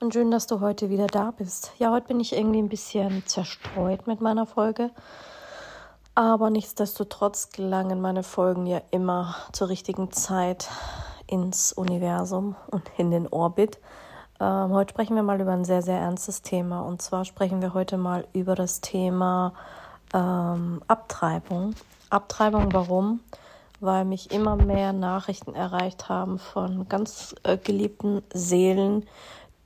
und schön, dass du heute wieder da bist. Ja, heute bin ich irgendwie ein bisschen zerstreut mit meiner Folge. Aber nichtsdestotrotz gelangen meine Folgen ja immer zur richtigen Zeit ins Universum und in den Orbit. Ähm, heute sprechen wir mal über ein sehr, sehr ernstes Thema. Und zwar sprechen wir heute mal über das Thema ähm, Abtreibung. Abtreibung, warum? Weil mich immer mehr Nachrichten erreicht haben von ganz äh, geliebten Seelen,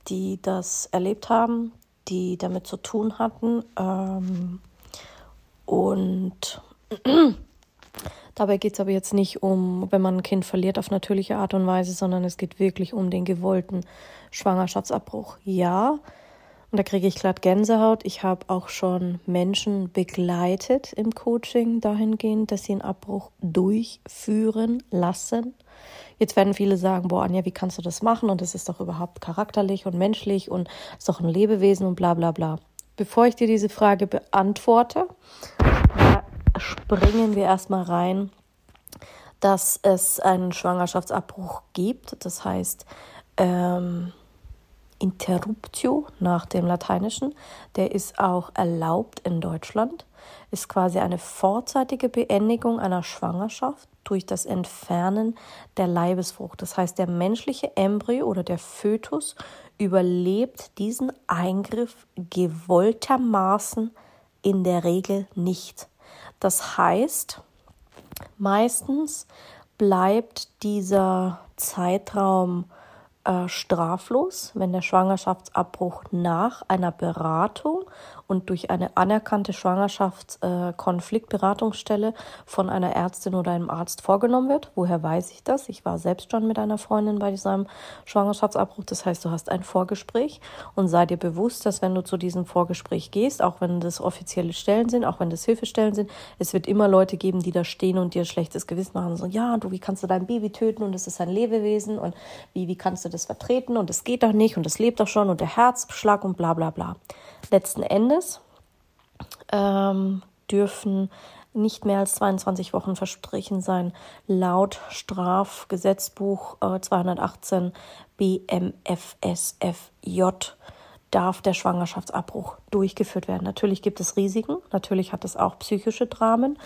die das erlebt haben, die damit zu tun hatten. Ähm, und dabei geht es aber jetzt nicht um, wenn man ein Kind verliert auf natürliche Art und Weise, sondern es geht wirklich um den gewollten Schwangerschaftsabbruch. Ja, und da kriege ich glatt Gänsehaut. Ich habe auch schon Menschen begleitet im Coaching dahingehend, dass sie einen Abbruch durchführen lassen. Jetzt werden viele sagen, boah, Anja, wie kannst du das machen? Und das ist doch überhaupt charakterlich und menschlich und ist doch ein Lebewesen und bla bla bla. Bevor ich dir diese Frage beantworte, springen wir erstmal rein, dass es einen Schwangerschaftsabbruch gibt. Das heißt, ähm, Interruptio nach dem Lateinischen, der ist auch erlaubt in Deutschland, ist quasi eine vorzeitige Beendigung einer Schwangerschaft durch das Entfernen der Leibesfrucht. Das heißt, der menschliche Embryo oder der Fötus überlebt diesen Eingriff gewolltermaßen in der Regel nicht. Das heißt, meistens bleibt dieser Zeitraum straflos, wenn der Schwangerschaftsabbruch nach einer Beratung und durch eine anerkannte Schwangerschaftskonfliktberatungsstelle äh, von einer Ärztin oder einem Arzt vorgenommen wird. Woher weiß ich das? Ich war selbst schon mit einer Freundin bei diesem Schwangerschaftsabbruch. Das heißt, du hast ein Vorgespräch und sei dir bewusst, dass wenn du zu diesem Vorgespräch gehst, auch wenn das offizielle Stellen sind, auch wenn das Hilfestellen sind, es wird immer Leute geben, die da stehen und dir schlechtes Gewissen machen. So, ja, du, wie kannst du dein Baby töten und es ist ein Lebewesen und wie, wie kannst du das vertreten und es geht doch nicht und es lebt doch schon und der Herzschlag und bla bla bla. Letzten Endes ähm, dürfen nicht mehr als 22 Wochen verstrichen sein. Laut Strafgesetzbuch äh, 218 BMFSFJ darf der Schwangerschaftsabbruch durchgeführt werden. Natürlich gibt es Risiken, natürlich hat es auch psychische Dramen.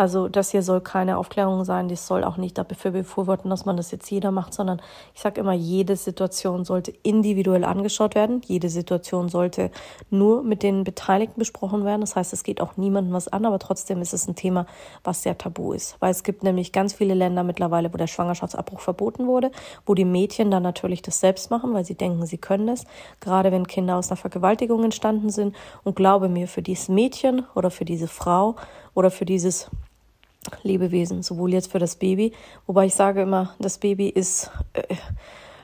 Also das hier soll keine Aufklärung sein, das soll auch nicht dafür befürworten, dass man das jetzt jeder macht, sondern ich sage immer, jede Situation sollte individuell angeschaut werden. Jede Situation sollte nur mit den Beteiligten besprochen werden. Das heißt, es geht auch niemandem was an, aber trotzdem ist es ein Thema, was sehr tabu ist. Weil es gibt nämlich ganz viele Länder mittlerweile, wo der Schwangerschaftsabbruch verboten wurde, wo die Mädchen dann natürlich das selbst machen, weil sie denken, sie können es. Gerade wenn Kinder aus einer Vergewaltigung entstanden sind. Und glaube mir, für dieses Mädchen oder für diese Frau oder für dieses Lebewesen, sowohl jetzt für das Baby, wobei ich sage immer, das Baby ist äh,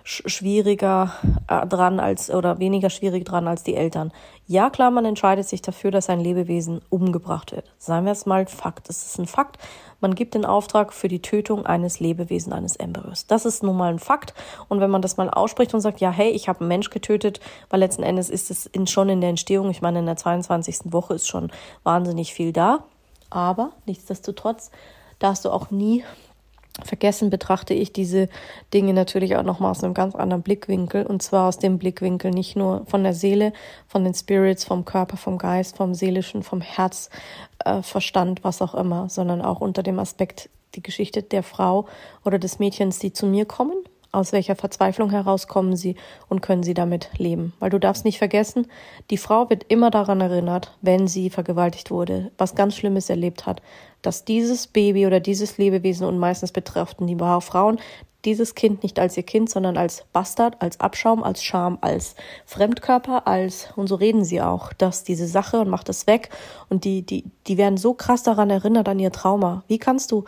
schwieriger äh, dran als oder weniger schwierig dran als die Eltern. Ja, klar, man entscheidet sich dafür, dass ein Lebewesen umgebracht wird. Sagen wir es mal Fakt. Es ist ein Fakt. Man gibt den Auftrag für die Tötung eines Lebewesen, eines Embryos. Das ist nun mal ein Fakt. Und wenn man das mal ausspricht und sagt, ja, hey, ich habe einen Mensch getötet, weil letzten Endes ist es in, schon in der Entstehung, ich meine, in der 22. Woche ist schon wahnsinnig viel da. Aber nichtsdestotrotz darfst du auch nie vergessen, betrachte ich diese Dinge natürlich auch nochmal aus einem ganz anderen Blickwinkel. Und zwar aus dem Blickwinkel nicht nur von der Seele, von den Spirits, vom Körper, vom Geist, vom Seelischen, vom Herz, äh, Verstand, was auch immer, sondern auch unter dem Aspekt die Geschichte der Frau oder des Mädchens, die zu mir kommen aus welcher Verzweiflung heraus kommen sie und können sie damit leben. Weil du darfst nicht vergessen, die Frau wird immer daran erinnert, wenn sie vergewaltigt wurde, was ganz Schlimmes erlebt hat, dass dieses Baby oder dieses Lebewesen und meistens betrachten die Frauen dieses Kind nicht als ihr Kind, sondern als Bastard, als Abschaum, als Scham, als Fremdkörper, als, und so reden sie auch, dass diese Sache und macht es weg und die, die, die werden so krass daran erinnert an ihr Trauma. Wie kannst du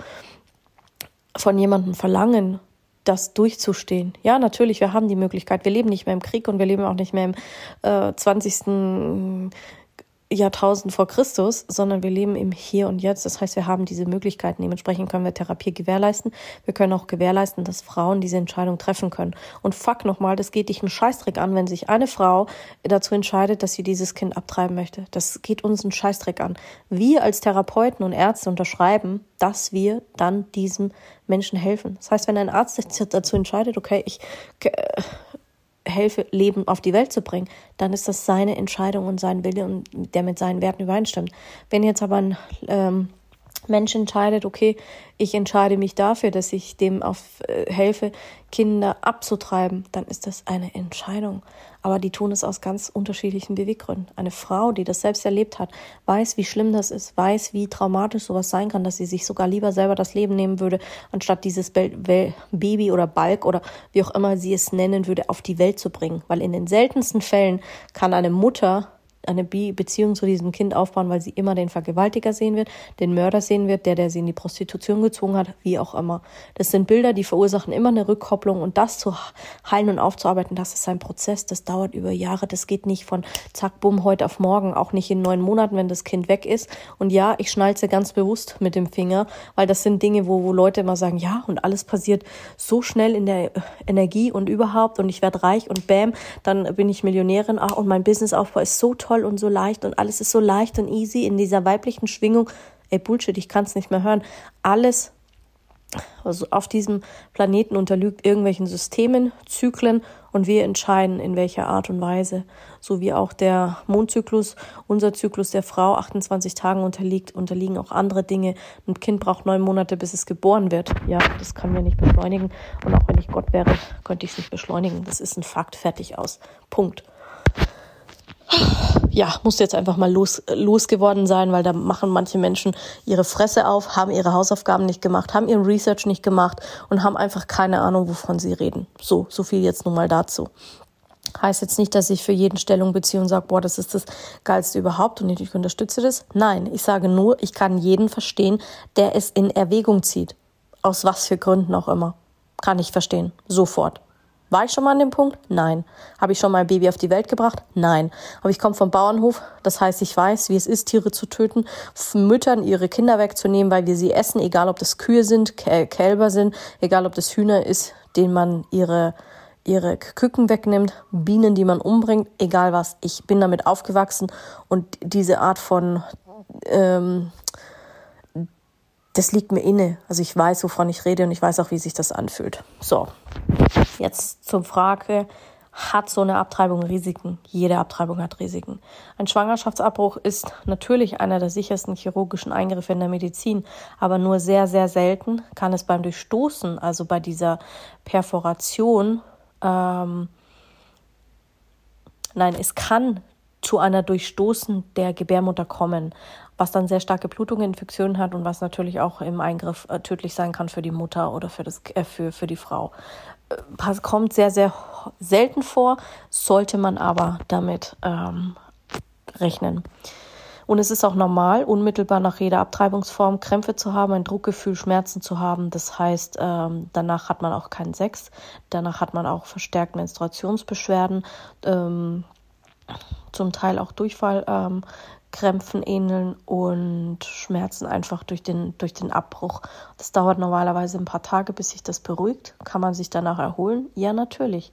von jemandem verlangen, das durchzustehen. Ja, natürlich, wir haben die Möglichkeit. Wir leben nicht mehr im Krieg und wir leben auch nicht mehr im äh, 20. Jahrtausend vor Christus, sondern wir leben im Hier und Jetzt. Das heißt, wir haben diese Möglichkeiten. Dementsprechend können wir Therapie gewährleisten. Wir können auch gewährleisten, dass Frauen diese Entscheidung treffen können. Und fuck nochmal, das geht dich einen Scheißdreck an, wenn sich eine Frau dazu entscheidet, dass sie dieses Kind abtreiben möchte. Das geht uns einen Scheißdreck an. Wir als Therapeuten und Ärzte unterschreiben, dass wir dann diesem Menschen helfen. Das heißt, wenn ein Arzt sich dazu entscheidet, okay, ich helfe, Leben auf die Welt zu bringen, dann ist das seine Entscheidung und sein Wille und der mit seinen Werten übereinstimmt. Wenn jetzt aber ein ähm, Mensch entscheidet, okay, ich entscheide mich dafür, dass ich dem auf äh, helfe, Kinder abzutreiben, dann ist das eine Entscheidung. Aber die tun es aus ganz unterschiedlichen Beweggründen. Eine Frau, die das selbst erlebt hat, weiß, wie schlimm das ist, weiß, wie traumatisch sowas sein kann, dass sie sich sogar lieber selber das Leben nehmen würde, anstatt dieses Baby oder Balk oder wie auch immer sie es nennen würde, auf die Welt zu bringen. Weil in den seltensten Fällen kann eine Mutter eine Beziehung zu diesem Kind aufbauen, weil sie immer den Vergewaltiger sehen wird, den Mörder sehen wird, der, der sie in die Prostitution gezwungen hat, wie auch immer. Das sind Bilder, die verursachen immer eine Rückkopplung und das zu heilen und aufzuarbeiten, das ist ein Prozess, das dauert über Jahre, das geht nicht von zack, bumm, heute auf morgen, auch nicht in neun Monaten, wenn das Kind weg ist. Und ja, ich schnalze ganz bewusst mit dem Finger, weil das sind Dinge, wo, wo Leute immer sagen, ja, und alles passiert so schnell in der Energie und überhaupt und ich werde reich und bam, dann bin ich Millionärin, ah, und mein Businessaufbau ist so toll toll und so leicht und alles ist so leicht und easy in dieser weiblichen Schwingung. Ey, Bullshit, ich kann es nicht mehr hören. Alles also auf diesem Planeten unterliegt irgendwelchen Systemen, Zyklen und wir entscheiden, in welcher Art und Weise. So wie auch der Mondzyklus, unser Zyklus der Frau 28 Tagen unterliegt, unterliegen auch andere Dinge. Ein Kind braucht neun Monate, bis es geboren wird. Ja, das können wir nicht beschleunigen. Und auch wenn ich Gott wäre, könnte ich es nicht beschleunigen. Das ist ein Fakt, fertig aus. Punkt ja, musste jetzt einfach mal los, losgeworden sein, weil da machen manche Menschen ihre Fresse auf, haben ihre Hausaufgaben nicht gemacht, haben ihren Research nicht gemacht und haben einfach keine Ahnung, wovon sie reden. So, so viel jetzt nun mal dazu. Heißt jetzt nicht, dass ich für jeden Stellung beziehe und sage, boah, das ist das Geilste überhaupt und ich unterstütze das. Nein, ich sage nur, ich kann jeden verstehen, der es in Erwägung zieht. Aus was für Gründen auch immer. Kann ich verstehen. Sofort. War ich schon mal an dem Punkt? Nein. Habe ich schon mal ein Baby auf die Welt gebracht? Nein. Aber ich komme vom Bauernhof, das heißt, ich weiß, wie es ist, Tiere zu töten, Müttern ihre Kinder wegzunehmen, weil wir sie essen, egal ob das Kühe sind, Kälber sind, egal ob das Hühner ist, denen man ihre ihre Küken wegnimmt, Bienen, die man umbringt, egal was. Ich bin damit aufgewachsen und diese Art von ähm, das liegt mir inne. Also ich weiß, wovon ich rede und ich weiß auch, wie sich das anfühlt. So, jetzt zur Frage, hat so eine Abtreibung Risiken? Jede Abtreibung hat Risiken. Ein Schwangerschaftsabbruch ist natürlich einer der sichersten chirurgischen Eingriffe in der Medizin, aber nur sehr, sehr selten kann es beim Durchstoßen, also bei dieser Perforation, ähm, nein, es kann zu einer Durchstoßen der Gebärmutter kommen was dann sehr starke Blutungen, Infektionen hat und was natürlich auch im Eingriff äh, tödlich sein kann für die Mutter oder für, das, äh, für, für die Frau. Äh, kommt sehr, sehr selten vor, sollte man aber damit ähm, rechnen. Und es ist auch normal, unmittelbar nach jeder Abtreibungsform Krämpfe zu haben, ein Druckgefühl, Schmerzen zu haben. Das heißt, ähm, danach hat man auch keinen Sex. Danach hat man auch verstärkt Menstruationsbeschwerden, ähm, zum Teil auch Durchfall, ähm, Krämpfen ähneln und Schmerzen einfach durch den, durch den Abbruch. Das dauert normalerweise ein paar Tage, bis sich das beruhigt. Kann man sich danach erholen? Ja, natürlich.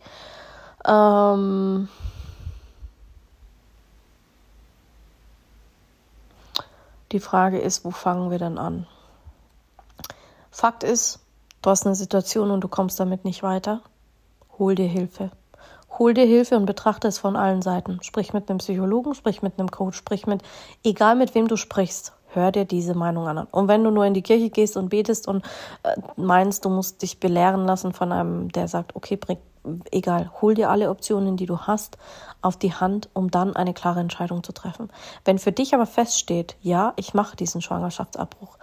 Ähm die Frage ist, wo fangen wir dann an? Fakt ist, du hast eine Situation und du kommst damit nicht weiter. Hol dir Hilfe. Hol dir Hilfe und betrachte es von allen Seiten. Sprich mit einem Psychologen, sprich mit einem Coach, sprich mit, egal mit wem du sprichst, hör dir diese Meinung an. Und wenn du nur in die Kirche gehst und betest und äh, meinst, du musst dich belehren lassen von einem, der sagt, okay, bring, egal, hol dir alle Optionen, die du hast, auf die Hand, um dann eine klare Entscheidung zu treffen. Wenn für dich aber feststeht, ja, ich mache diesen Schwangerschaftsabbruch,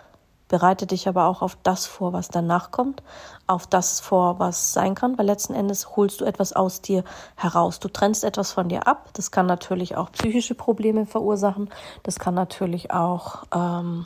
Bereite dich aber auch auf das vor, was danach kommt, auf das vor, was sein kann, weil letzten Endes holst du etwas aus dir heraus. Du trennst etwas von dir ab. Das kann natürlich auch psychische Probleme verursachen. Das kann natürlich auch ähm,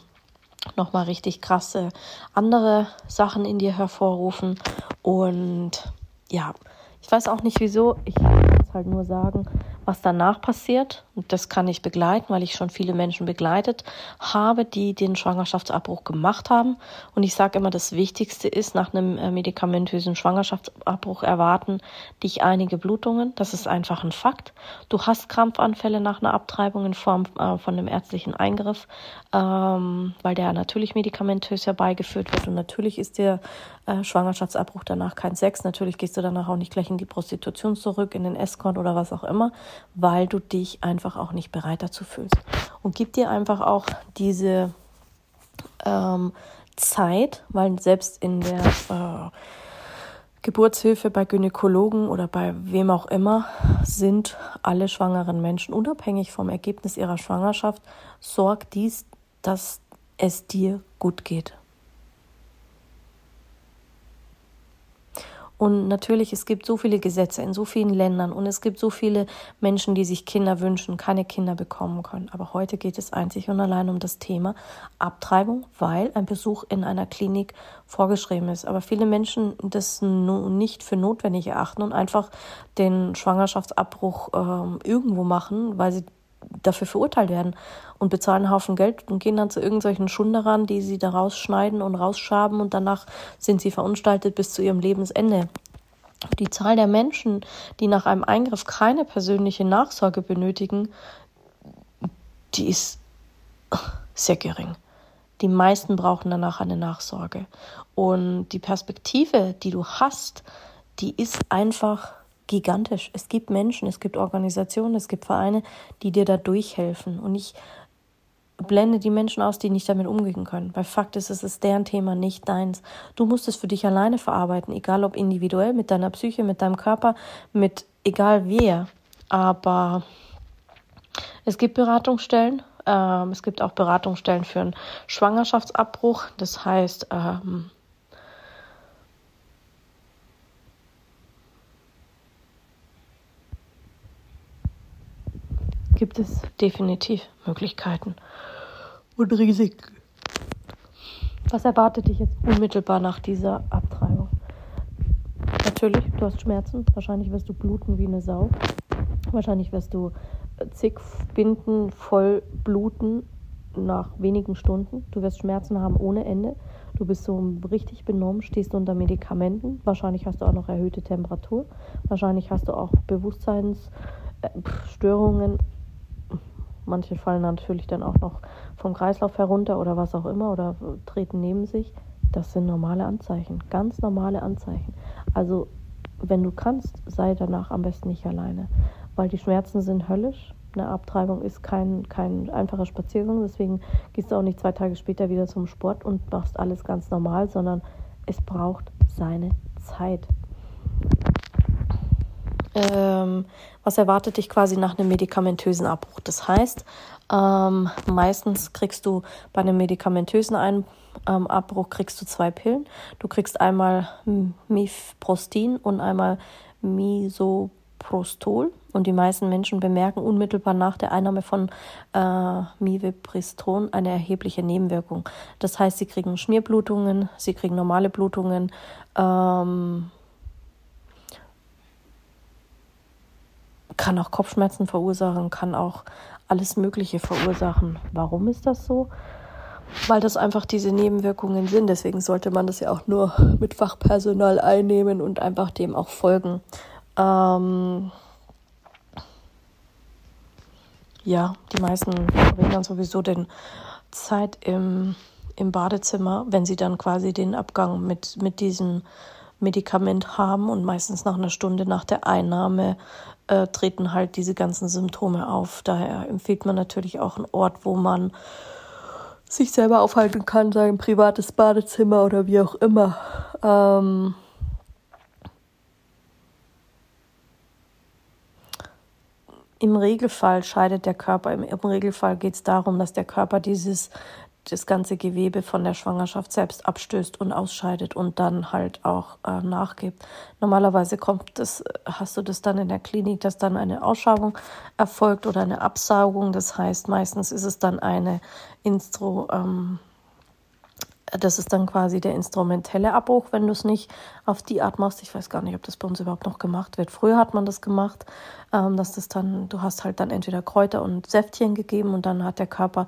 nochmal richtig krasse andere Sachen in dir hervorrufen. Und ja, ich weiß auch nicht wieso. Ich kann es halt nur sagen, was danach passiert. Und das kann ich begleiten, weil ich schon viele Menschen begleitet habe, die den Schwangerschaftsabbruch gemacht haben. Und ich sage immer, das Wichtigste ist, nach einem äh, medikamentösen Schwangerschaftsabbruch erwarten dich einige Blutungen. Das ist einfach ein Fakt. Du hast Krampfanfälle nach einer Abtreibung in Form äh, von einem ärztlichen Eingriff, ähm, weil der natürlich medikamentös herbeigeführt wird. Und natürlich ist der äh, Schwangerschaftsabbruch danach kein Sex. Natürlich gehst du danach auch nicht gleich in die Prostitution zurück, in den Escort oder was auch immer weil du dich einfach auch nicht bereit dazu fühlst. Und gib dir einfach auch diese ähm, Zeit, weil selbst in der äh, Geburtshilfe bei Gynäkologen oder bei wem auch immer sind alle schwangeren Menschen unabhängig vom Ergebnis ihrer Schwangerschaft, sorgt dies, dass es dir gut geht. Und natürlich, es gibt so viele Gesetze in so vielen Ländern und es gibt so viele Menschen, die sich Kinder wünschen, keine Kinder bekommen können. Aber heute geht es einzig und allein um das Thema Abtreibung, weil ein Besuch in einer Klinik vorgeschrieben ist. Aber viele Menschen das nicht für notwendig erachten und einfach den Schwangerschaftsabbruch äh, irgendwo machen, weil sie dafür verurteilt werden und bezahlen einen Haufen Geld und gehen dann zu irgendwelchen Schunderern, die sie da rausschneiden und rausschaben und danach sind sie verunstaltet bis zu ihrem Lebensende. Die Zahl der Menschen, die nach einem Eingriff keine persönliche Nachsorge benötigen, die ist sehr gering. Die meisten brauchen danach eine Nachsorge. Und die Perspektive, die du hast, die ist einfach gigantisch. Es gibt Menschen, es gibt Organisationen, es gibt Vereine, die dir da durchhelfen. Und ich blende die Menschen aus, die nicht damit umgehen können. Weil Fakt ist, es ist deren Thema, nicht deins. Du musst es für dich alleine verarbeiten, egal ob individuell, mit deiner Psyche, mit deinem Körper, mit egal wer. Aber es gibt Beratungsstellen. Ähm, es gibt auch Beratungsstellen für einen Schwangerschaftsabbruch. Das heißt, ähm, gibt es definitiv Möglichkeiten und Risiken. Was erwartet dich jetzt unmittelbar nach dieser Abtreibung? Natürlich, du hast Schmerzen. Wahrscheinlich wirst du bluten wie eine Sau. Wahrscheinlich wirst du äh, zig Binden voll bluten nach wenigen Stunden. Du wirst Schmerzen haben ohne Ende. Du bist so richtig benommen, stehst unter Medikamenten. Wahrscheinlich hast du auch noch erhöhte Temperatur. Wahrscheinlich hast du auch Bewusstseinsstörungen Manche fallen natürlich dann auch noch vom Kreislauf herunter oder was auch immer oder treten neben sich. Das sind normale Anzeichen, ganz normale Anzeichen. Also wenn du kannst, sei danach am besten nicht alleine, weil die Schmerzen sind höllisch. Eine Abtreibung ist kein, kein einfacher Spaziergang, deswegen gehst du auch nicht zwei Tage später wieder zum Sport und machst alles ganz normal, sondern es braucht seine Zeit. Ähm, was erwartet dich quasi nach einem medikamentösen Abbruch? Das heißt, ähm, meistens kriegst du bei einem medikamentösen Ein ähm, Abbruch kriegst du zwei Pillen. Du kriegst einmal Mifprostin und einmal Misoprostol. Und die meisten Menschen bemerken unmittelbar nach der Einnahme von äh, Mivepriston eine erhebliche Nebenwirkung. Das heißt, sie kriegen Schmierblutungen, sie kriegen normale Blutungen, ähm, kann auch Kopfschmerzen verursachen, kann auch alles Mögliche verursachen. Warum ist das so? Weil das einfach diese Nebenwirkungen sind. Deswegen sollte man das ja auch nur mit Fachpersonal einnehmen und einfach dem auch folgen. Ähm ja, die meisten verbringen dann sowieso den Zeit im, im Badezimmer, wenn sie dann quasi den Abgang mit, mit diesem Medikament haben und meistens nach einer Stunde nach der Einnahme äh, treten halt diese ganzen Symptome auf. Daher empfiehlt man natürlich auch einen Ort, wo man sich selber aufhalten kann, sein privates Badezimmer oder wie auch immer. Ähm Im Regelfall scheidet der Körper, im Regelfall geht es darum, dass der Körper dieses das ganze Gewebe von der Schwangerschaft selbst abstößt und ausscheidet und dann halt auch äh, nachgibt. Normalerweise kommt das, hast du das dann in der Klinik, dass dann eine Ausschabung erfolgt oder eine Absaugung. Das heißt, meistens ist es dann eine Instro, ähm, das ist dann quasi der instrumentelle Abbruch, wenn du es nicht auf die Art machst. Ich weiß gar nicht, ob das bei uns überhaupt noch gemacht wird. Früher hat man das gemacht, ähm, dass das dann, du hast halt dann entweder Kräuter und Säftchen gegeben und dann hat der Körper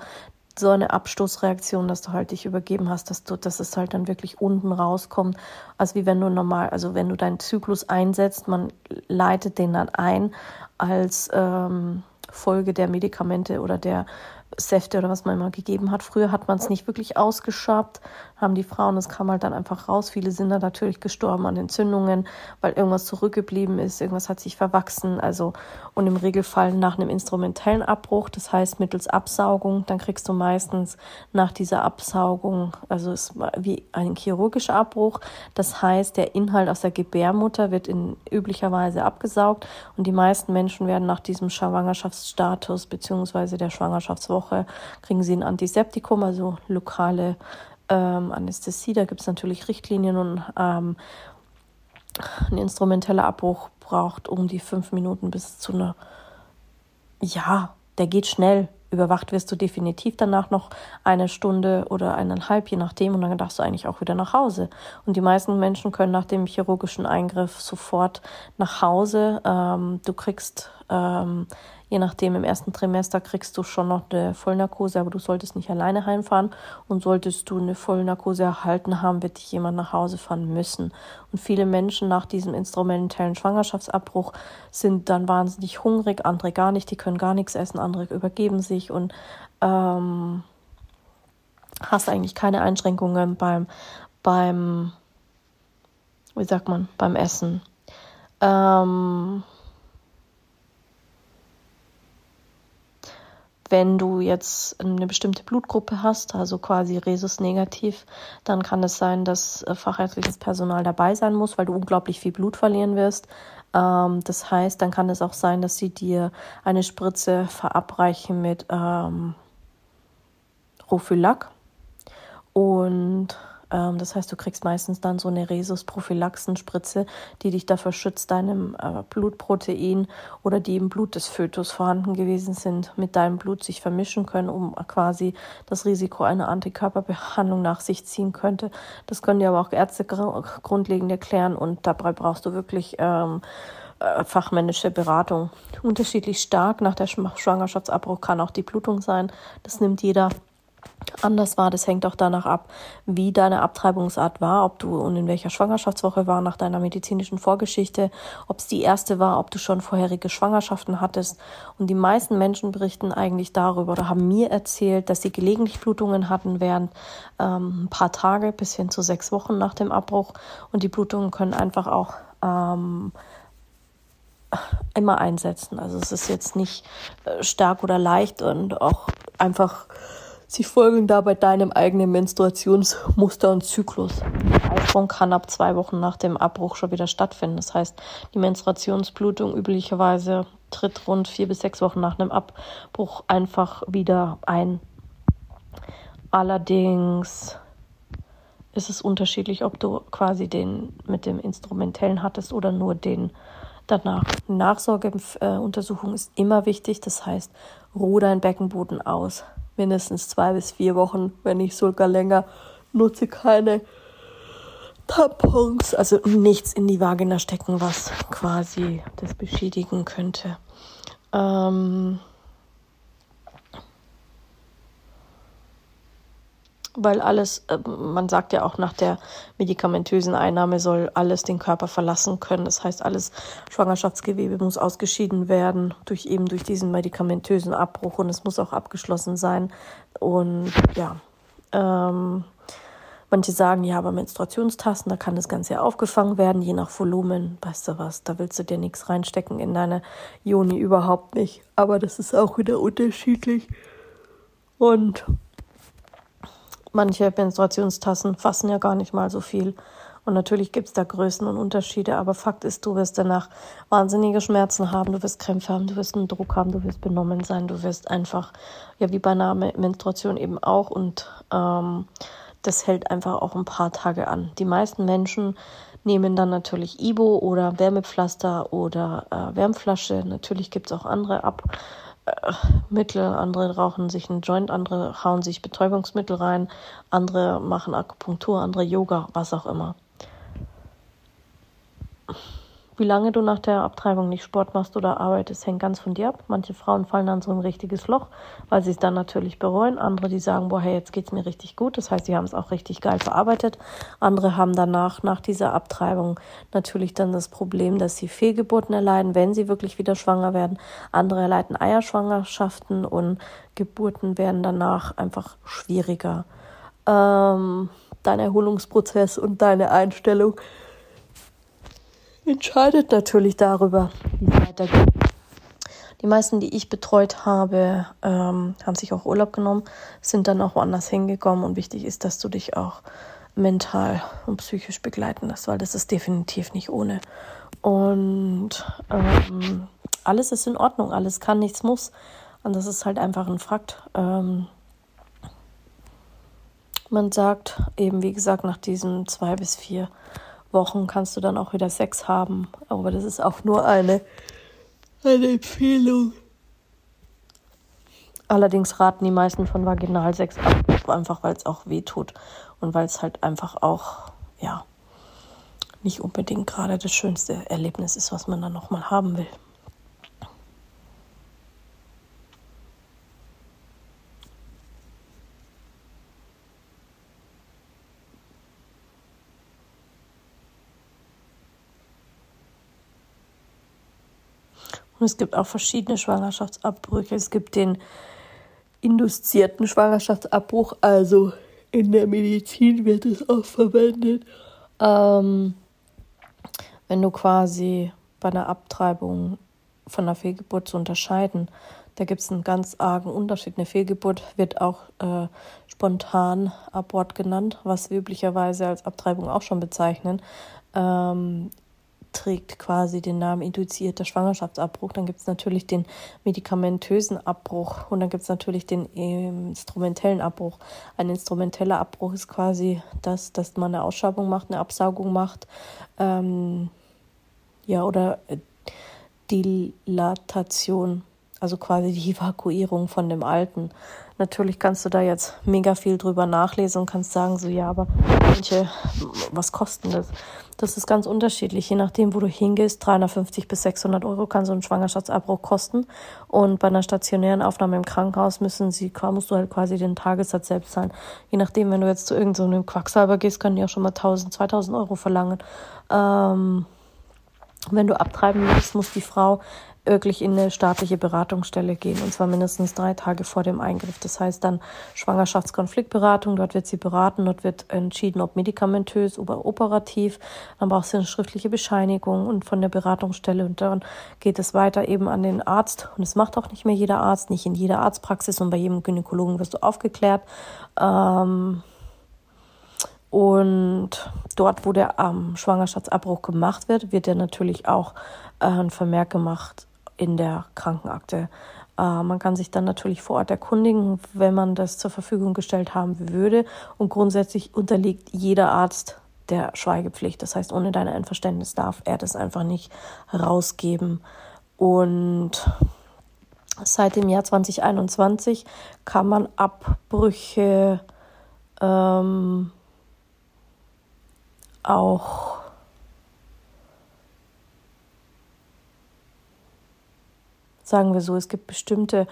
so eine Abstoßreaktion, dass du halt dich übergeben hast, dass du, dass es halt dann wirklich unten rauskommt. Also wie wenn du normal, also wenn du deinen Zyklus einsetzt, man leitet den dann ein als ähm, Folge der Medikamente oder der Säfte oder was man immer gegeben hat. Früher hat man es nicht wirklich ausgeschabt, haben die Frauen, es kam halt dann einfach raus. Viele sind dann natürlich gestorben an Entzündungen, weil irgendwas zurückgeblieben ist, irgendwas hat sich verwachsen. Also und im Regelfall nach einem instrumentellen Abbruch, das heißt mittels Absaugung, dann kriegst du meistens nach dieser Absaugung, also es wie ein chirurgischer Abbruch. Das heißt, der Inhalt aus der Gebärmutter wird in üblicherweise abgesaugt und die meisten Menschen werden nach diesem Schwangerschaftsstatus beziehungsweise der Schwangerschaftswoche kriegen sie ein Antiseptikum, also lokale ähm, Anästhesie. Da gibt es natürlich Richtlinien und ähm, ein instrumenteller Abbruch braucht um die fünf Minuten bis zu einer, ja, der geht schnell. Überwacht wirst du definitiv danach noch eine Stunde oder eineinhalb, je nachdem, und dann darfst du eigentlich auch wieder nach Hause. Und die meisten Menschen können nach dem chirurgischen Eingriff sofort nach Hause. Ähm, du kriegst ähm, Je nachdem, im ersten Trimester kriegst du schon noch eine Vollnarkose, aber du solltest nicht alleine heimfahren. Und solltest du eine Vollnarkose erhalten haben, wird dich jemand nach Hause fahren müssen. Und viele Menschen nach diesem instrumentellen Schwangerschaftsabbruch sind dann wahnsinnig hungrig, andere gar nicht, die können gar nichts essen, andere übergeben sich und ähm, hast eigentlich keine Einschränkungen beim, beim, wie sagt man, beim Essen. Ähm, Wenn du jetzt eine bestimmte Blutgruppe hast, also quasi Rhesus negativ, dann kann es sein, dass äh, fachärztliches Personal dabei sein muss, weil du unglaublich viel Blut verlieren wirst. Ähm, das heißt, dann kann es auch sein, dass sie dir eine Spritze verabreichen mit ähm, Rofylac. Und ähm, das heißt, du kriegst meistens dann so eine Rhesus-Prophylaxenspritze, die dich dafür schützt, deinem äh, Blutprotein oder die im Blut des Fötus vorhanden gewesen sind, mit deinem Blut sich vermischen können, um quasi das Risiko einer Antikörperbehandlung nach sich ziehen könnte. Das können dir aber auch Ärzte grundlegend erklären und dabei brauchst du wirklich ähm, äh, fachmännische Beratung. Unterschiedlich stark nach der Schwangerschaftsabbruch kann auch die Blutung sein. Das nimmt jeder anders war. Das hängt auch danach ab, wie deine Abtreibungsart war, ob du und in welcher Schwangerschaftswoche war nach deiner medizinischen Vorgeschichte, ob es die erste war, ob du schon vorherige Schwangerschaften hattest. Und die meisten Menschen berichten eigentlich darüber oder haben mir erzählt, dass sie gelegentlich Blutungen hatten während ähm, ein paar Tage bis hin zu sechs Wochen nach dem Abbruch. Und die Blutungen können einfach auch ähm, immer einsetzen. Also es ist jetzt nicht äh, stark oder leicht und auch einfach Sie folgen dabei deinem eigenen Menstruationsmuster und Zyklus. Der Eisprung kann ab zwei Wochen nach dem Abbruch schon wieder stattfinden. Das heißt, die Menstruationsblutung üblicherweise tritt rund vier bis sechs Wochen nach einem Abbruch einfach wieder ein. Allerdings ist es unterschiedlich, ob du quasi den mit dem Instrumentellen hattest oder nur den danach. Nachsorgeuntersuchung ist immer wichtig. Das heißt, ruh deinen Beckenboden aus mindestens zwei bis vier Wochen, wenn nicht sogar länger, nutze keine Tampons, also nichts in die Vagina stecken, was quasi das beschädigen könnte. Ähm, weil alles, äh, man sagt ja auch nach der medikamentösen Einnahme soll alles den Körper verlassen können. Das heißt, alles Schwangerschaftsgewebe muss ausgeschieden werden durch eben durch diesen medikamentösen Abbruch und es muss auch abgeschlossen sein. Und ja, ähm, manche sagen, ja, aber Menstruationstassen, da kann das Ganze ja aufgefangen werden, je nach Volumen. Weißt du was, da willst du dir nichts reinstecken in deine Joni überhaupt nicht. Aber das ist auch wieder unterschiedlich. Und Manche Menstruationstassen fassen ja gar nicht mal so viel. Und natürlich gibt es da Größen und Unterschiede, aber Fakt ist, du wirst danach wahnsinnige Schmerzen haben, du wirst Krämpfe haben, du wirst einen Druck haben, du wirst benommen sein, du wirst einfach, ja, wie bei einer Menstruation eben auch. Und ähm, das hält einfach auch ein paar Tage an. Die meisten Menschen nehmen dann natürlich Ibo oder Wärmepflaster oder äh, Wärmflasche. Natürlich gibt es auch andere Ab Mittel, andere rauchen sich einen Joint, andere hauen sich Betäubungsmittel rein, andere machen Akupunktur, andere Yoga, was auch immer wie lange du nach der Abtreibung nicht Sport machst oder arbeitest, hängt ganz von dir ab. Manche Frauen fallen dann so ein richtiges Loch, weil sie es dann natürlich bereuen. Andere, die sagen, boah, hey, jetzt geht's mir richtig gut. Das heißt, sie haben es auch richtig geil verarbeitet. Andere haben danach, nach dieser Abtreibung, natürlich dann das Problem, dass sie Fehlgeburten erleiden, wenn sie wirklich wieder schwanger werden. Andere erleiden Eierschwangerschaften und Geburten werden danach einfach schwieriger. Ähm, dein Erholungsprozess und deine Einstellung entscheidet natürlich darüber, wie es weitergeht. Die meisten, die ich betreut habe, ähm, haben sich auch Urlaub genommen, sind dann auch woanders hingekommen und wichtig ist, dass du dich auch mental und psychisch begleiten lässt, weil das ist definitiv nicht ohne. Und ähm, alles ist in Ordnung, alles kann, nichts muss. Und das ist halt einfach ein Fakt. Ähm, man sagt eben, wie gesagt, nach diesen zwei bis vier Wochen kannst du dann auch wieder Sex haben. Aber das ist auch nur eine, eine Empfehlung. Allerdings raten die meisten von Vaginalsex ab, einfach weil es auch weh tut und weil es halt einfach auch, ja, nicht unbedingt gerade das schönste Erlebnis ist, was man dann nochmal haben will. Und es gibt auch verschiedene Schwangerschaftsabbrüche. Es gibt den induzierten Schwangerschaftsabbruch, also in der Medizin wird es auch verwendet. Ähm, wenn du quasi bei einer Abtreibung von einer Fehlgeburt zu unterscheiden, da gibt es einen ganz argen Unterschied. Eine Fehlgeburt wird auch äh, spontan Abort genannt, was wir üblicherweise als Abtreibung auch schon bezeichnen. Ähm, trägt quasi den Namen induzierter Schwangerschaftsabbruch. Dann gibt es natürlich den medikamentösen Abbruch und dann gibt es natürlich den instrumentellen Abbruch. Ein instrumenteller Abbruch ist quasi das, dass man eine Ausschabung macht, eine Absaugung macht, ähm, ja, oder äh, Dilatation, also quasi die Evakuierung von dem Alten. Natürlich kannst du da jetzt mega viel drüber nachlesen und kannst sagen, so ja, aber manche, was kosten das? Das ist ganz unterschiedlich, je nachdem, wo du hingehst. 350 bis 600 Euro kann so ein Schwangerschaftsabbruch kosten. Und bei einer stationären Aufnahme im Krankenhaus müssen sie, musst du halt quasi den Tagessatz selbst zahlen. Je nachdem, wenn du jetzt zu irgendeinem so Quacksalber gehst, können die auch schon mal 1000, 2000 Euro verlangen. Ähm, wenn du abtreiben willst, muss die Frau wirklich in eine staatliche Beratungsstelle gehen und zwar mindestens drei Tage vor dem Eingriff. Das heißt dann Schwangerschaftskonfliktberatung, dort wird sie beraten, dort wird entschieden, ob medikamentös oder operativ. Dann brauchst du eine schriftliche Bescheinigung und von der Beratungsstelle und dann geht es weiter eben an den Arzt und es macht auch nicht mehr jeder Arzt, nicht in jeder Arztpraxis und bei jedem Gynäkologen wirst du aufgeklärt. Ähm und dort, wo der ähm, Schwangerschaftsabbruch gemacht wird, wird ja natürlich auch äh, ein Vermerk gemacht, in der Krankenakte. Äh, man kann sich dann natürlich vor Ort erkundigen, wenn man das zur Verfügung gestellt haben würde. Und grundsätzlich unterliegt jeder Arzt der Schweigepflicht. Das heißt, ohne dein Einverständnis darf er das einfach nicht rausgeben. Und seit dem Jahr 2021 kann man Abbrüche ähm, auch sagen wir so, es gibt bestimmte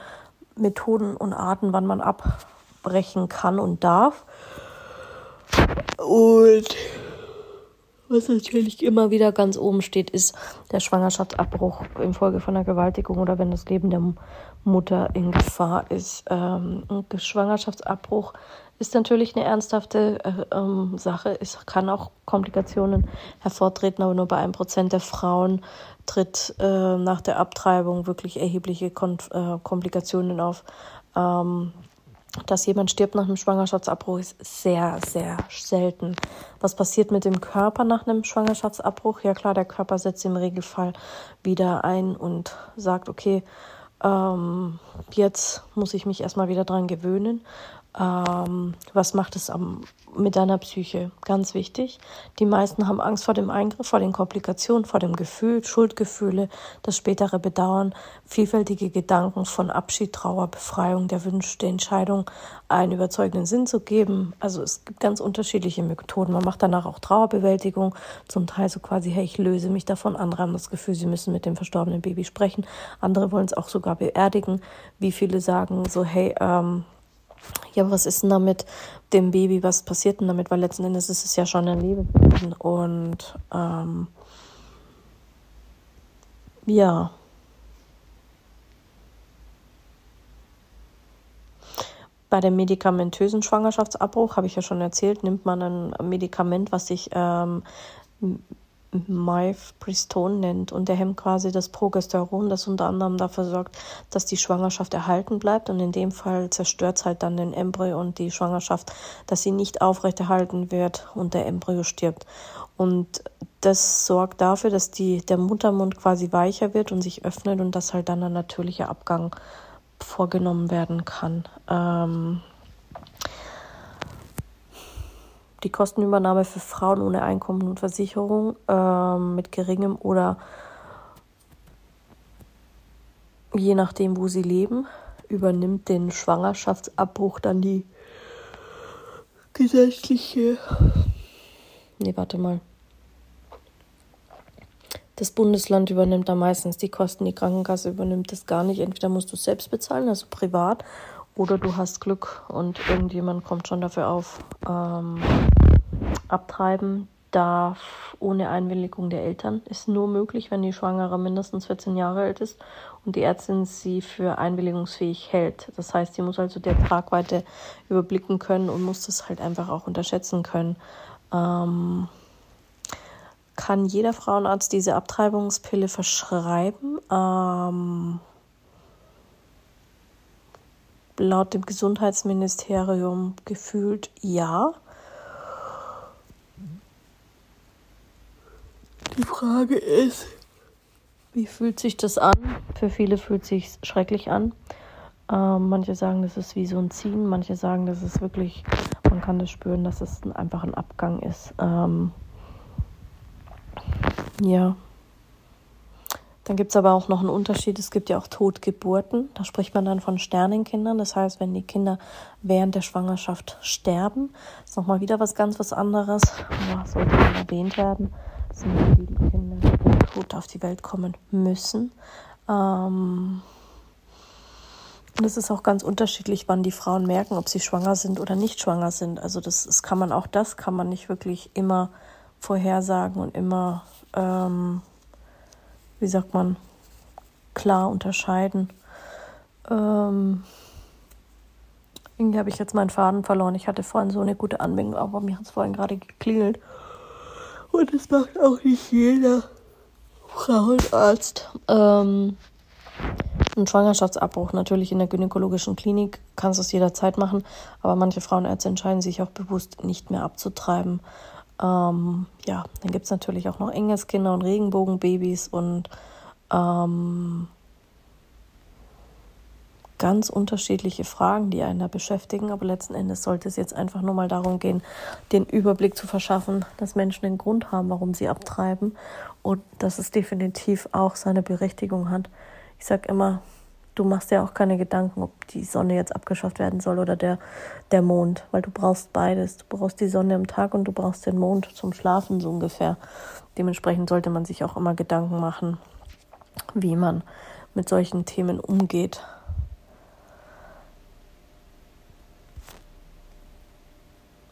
Methoden und Arten, wann man abbrechen kann und darf. Und was natürlich immer wieder ganz oben steht, ist der Schwangerschaftsabbruch infolge von einer Vergewaltigung oder wenn das Leben der Mutter in Gefahr ist. Ähm, Schwangerschaftsabbruch ist natürlich eine ernsthafte äh, ähm, Sache. Es kann auch Komplikationen hervortreten, aber nur bei einem Prozent der Frauen tritt äh, nach der Abtreibung wirklich erhebliche Kon äh, Komplikationen auf. Ähm, dass jemand stirbt nach einem Schwangerschaftsabbruch ist sehr, sehr selten. Was passiert mit dem Körper nach einem Schwangerschaftsabbruch? Ja klar, der Körper setzt im Regelfall wieder ein und sagt, okay, ähm, jetzt muss ich mich erstmal wieder dran gewöhnen. Ähm, was macht es am, mit deiner Psyche? Ganz wichtig. Die meisten haben Angst vor dem Eingriff, vor den Komplikationen, vor dem Gefühl, Schuldgefühle, das spätere Bedauern, vielfältige Gedanken von Abschied, Trauer, Befreiung, der Wunsch, der Entscheidung einen überzeugenden Sinn zu geben. Also es gibt ganz unterschiedliche Methoden. Man macht danach auch Trauerbewältigung, zum Teil so quasi, hey, ich löse mich davon. Andere haben das Gefühl, sie müssen mit dem verstorbenen Baby sprechen. Andere wollen es auch sogar beerdigen. Wie viele sagen so, hey, ähm, ja, was ist denn damit dem Baby, was passiert denn damit? Weil letzten Endes ist es ja schon ein Lebewesen und ähm, ja. Bei dem medikamentösen Schwangerschaftsabbruch, habe ich ja schon erzählt, nimmt man ein Medikament, was sich ähm, Mifepriston nennt und der hemmt quasi das Progesteron, das unter anderem dafür sorgt, dass die Schwangerschaft erhalten bleibt und in dem Fall zerstört es halt dann den Embryo und die Schwangerschaft, dass sie nicht aufrechterhalten wird und der Embryo stirbt. Und das sorgt dafür, dass die, der Muttermund quasi weicher wird und sich öffnet und dass halt dann ein natürlicher Abgang vorgenommen werden kann. Ähm, die Kostenübernahme für Frauen ohne Einkommen und Versicherung äh, mit geringem oder je nachdem, wo sie leben, übernimmt den Schwangerschaftsabbruch dann die gesetzliche. Nee, warte mal. Das Bundesland übernimmt da meistens die Kosten, die Krankenkasse übernimmt das gar nicht. Entweder musst du es selbst bezahlen, also privat, oder du hast Glück und irgendjemand kommt schon dafür auf. Ähm, abtreiben darf ohne Einwilligung der Eltern. Ist nur möglich, wenn die Schwangere mindestens 14 Jahre alt ist und die Ärztin sie für einwilligungsfähig hält. Das heißt, sie muss also der Tragweite überblicken können und muss das halt einfach auch unterschätzen können. Ähm, kann jeder Frauenarzt diese Abtreibungspille verschreiben? Ähm, laut dem Gesundheitsministerium gefühlt ja. Die Frage ist, wie fühlt sich das an? Für viele fühlt es sich schrecklich an. Ähm, manche sagen, das ist wie so ein Ziehen. Manche sagen, das ist wirklich, man kann das spüren, dass es einfach ein Abgang ist. Ähm, ja. Dann gibt es aber auch noch einen Unterschied. Es gibt ja auch Totgeburten. Da spricht man dann von Sternenkindern. Das heißt, wenn die Kinder während der Schwangerschaft sterben, ist nochmal wieder was ganz was anderes. Ja, sollte man erwähnt werden. Sind die, die Kinder tot auf die Welt kommen müssen. Ähm und es ist auch ganz unterschiedlich, wann die Frauen merken, ob sie schwanger sind oder nicht schwanger sind. Also das, das kann man auch das kann man nicht wirklich immer vorhersagen und immer ähm, wie sagt man, klar unterscheiden. Ähm, irgendwie habe ich jetzt meinen Faden verloren. Ich hatte vorhin so eine gute Anbindung, aber mir hat es vorhin gerade geklingelt. Und das macht auch nicht jeder Frauenarzt. Ähm, ein Schwangerschaftsabbruch natürlich in der gynäkologischen Klinik kannst du es jederzeit machen, aber manche Frauenärzte entscheiden sich auch bewusst nicht mehr abzutreiben. Ähm, ja, dann gibt es natürlich auch noch Engelskinder und Regenbogenbabys und ähm, ganz unterschiedliche Fragen, die einen da beschäftigen. Aber letzten Endes sollte es jetzt einfach nur mal darum gehen, den Überblick zu verschaffen, dass Menschen den Grund haben, warum sie abtreiben und dass es definitiv auch seine Berechtigung hat. Ich sage immer, du machst dir auch keine Gedanken, ob die Sonne jetzt abgeschafft werden soll oder der, der Mond, weil du brauchst beides. Du brauchst die Sonne am Tag und du brauchst den Mond zum Schlafen so ungefähr. Dementsprechend sollte man sich auch immer Gedanken machen, wie man mit solchen Themen umgeht.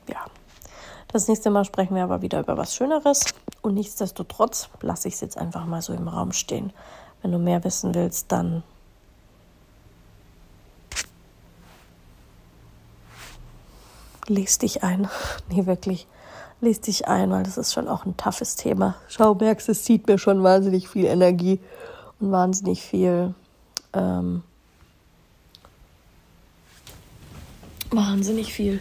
Ja, das nächste Mal sprechen wir aber wieder über was Schöneres und nichtsdestotrotz lasse ich es jetzt einfach mal so im Raum stehen. Wenn du mehr wissen willst, dann Lies dich ein. Nee, wirklich. Lies dich ein, weil das ist schon auch ein toughes Thema. Schau, merkst, es zieht mir schon wahnsinnig viel Energie und wahnsinnig viel, ähm, wahnsinnig viel